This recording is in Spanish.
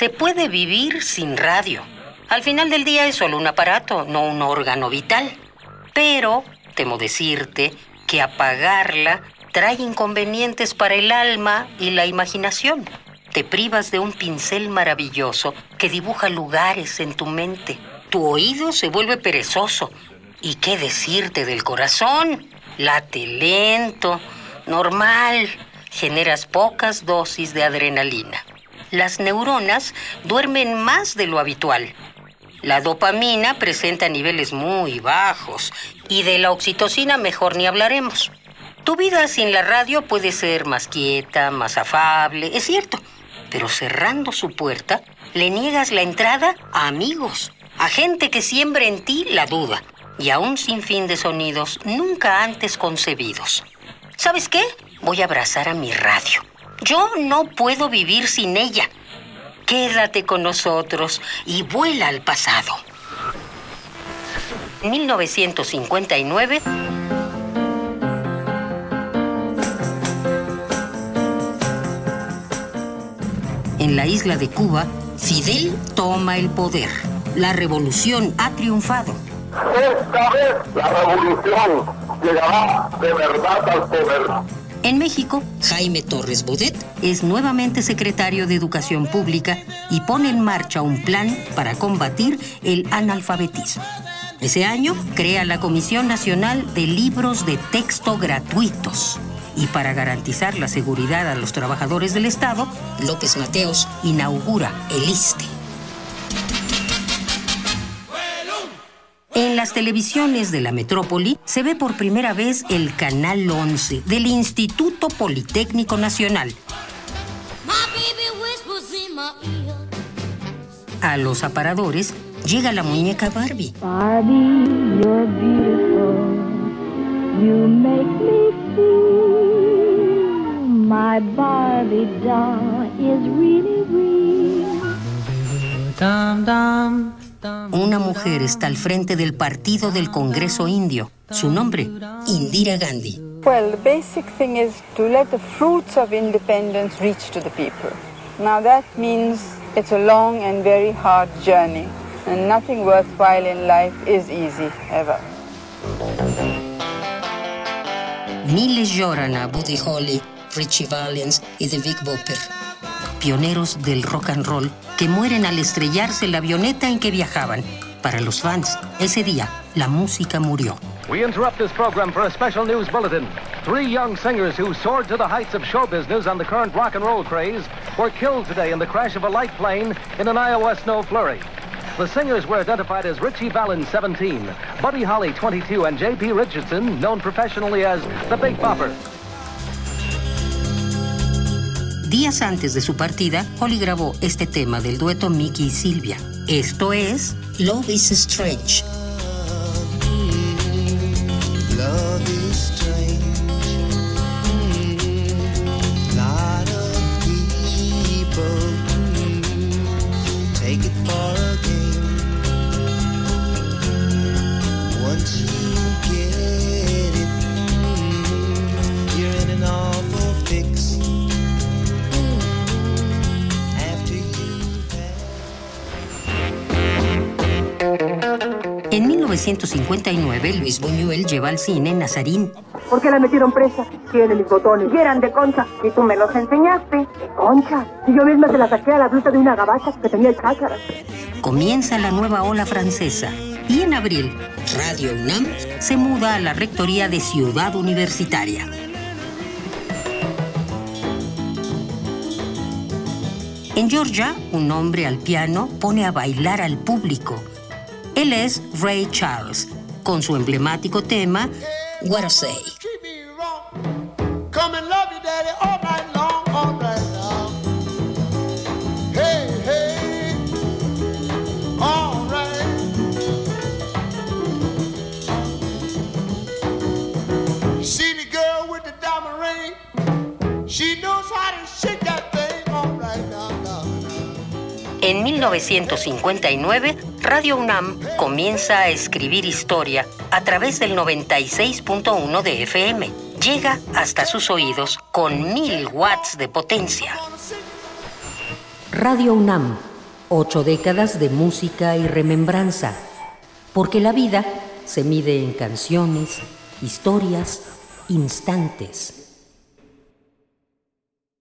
Se puede vivir sin radio. Al final del día es solo un aparato, no un órgano vital. Pero temo decirte que apagarla trae inconvenientes para el alma y la imaginación. Te privas de un pincel maravilloso que dibuja lugares en tu mente. Tu oído se vuelve perezoso. ¿Y qué decirte del corazón? Late lento, normal. Generas pocas dosis de adrenalina. Las neuronas duermen más de lo habitual. La dopamina presenta niveles muy bajos y de la oxitocina mejor ni hablaremos. Tu vida sin la radio puede ser más quieta, más afable, es cierto, pero cerrando su puerta, le niegas la entrada a amigos, a gente que siembra en ti la duda y a un sinfín de sonidos nunca antes concebidos. ¿Sabes qué? Voy a abrazar a mi radio. Yo no puedo vivir sin ella. Quédate con nosotros y vuela al pasado. 1959. En la isla de Cuba, Fidel toma el poder. La revolución ha triunfado. Esta vez la revolución llegará de verdad al poder. En México, Jaime Torres Bodet es nuevamente secretario de Educación Pública y pone en marcha un plan para combatir el analfabetismo. Ese año crea la Comisión Nacional de Libros de Texto Gratuitos. Y para garantizar la seguridad a los trabajadores del Estado, López Mateos inaugura el ISTE. En las televisiones de la metrópoli se ve por primera vez el Canal 11 del Instituto Politécnico Nacional. A los aparadores llega la muñeca Barbie. Barbie, you're beautiful. You make me feel my Barbie doll is really real. Dum, dum. Una mujer está al frente del partido del Congreso Indio. Su nombre, Indira Gandhi. Well, the basic thing is to let the fruits of independence reach to the people. Now that means it's a long and very hard journey, and nothing worthwhile in life is easy, ever. Miles lloran a Buddy Holly, Richie Valens y The Big Bopper pioneros del rock and roll que mueren al estrellarse la avioneta en que viajaban. Para los fans, ese día la música murió. We interrupt this program for a special news bulletin. Three young singers who soared to the heights of show business on the current rock and roll craze were killed today in the crash of a light plane in an Iowa snow flurry. The singers were identified as Richie Valens, 17, Buddy Holly, 22, and J.P. Richardson, known professionally as the Big Bopper. Días antes de su partida, Holly grabó este tema del dueto Mickey y Silvia. Esto es Love is Strange. En 1959, Luis Buñuel lleva al cine Nazarín. ¿Por qué la metieron presa? Tiene mis botones. Y eran de concha. Y tú me los enseñaste. ¿De concha? Y yo misma se la saqué a la blusa de una gabacha que tenía el chácharas. Comienza la nueva ola francesa. Y en abril, Radio UNAM se muda a la rectoría de Ciudad Universitaria. En Georgia, un hombre al piano pone a bailar al público él es Ray Charles, con su emblemático tema What I Say. She En 1959, Radio UNAM comienza a escribir historia a través del 96.1 de FM. Llega hasta sus oídos con mil watts de potencia. Radio UNAM, ocho décadas de música y remembranza. Porque la vida se mide en canciones, historias, instantes.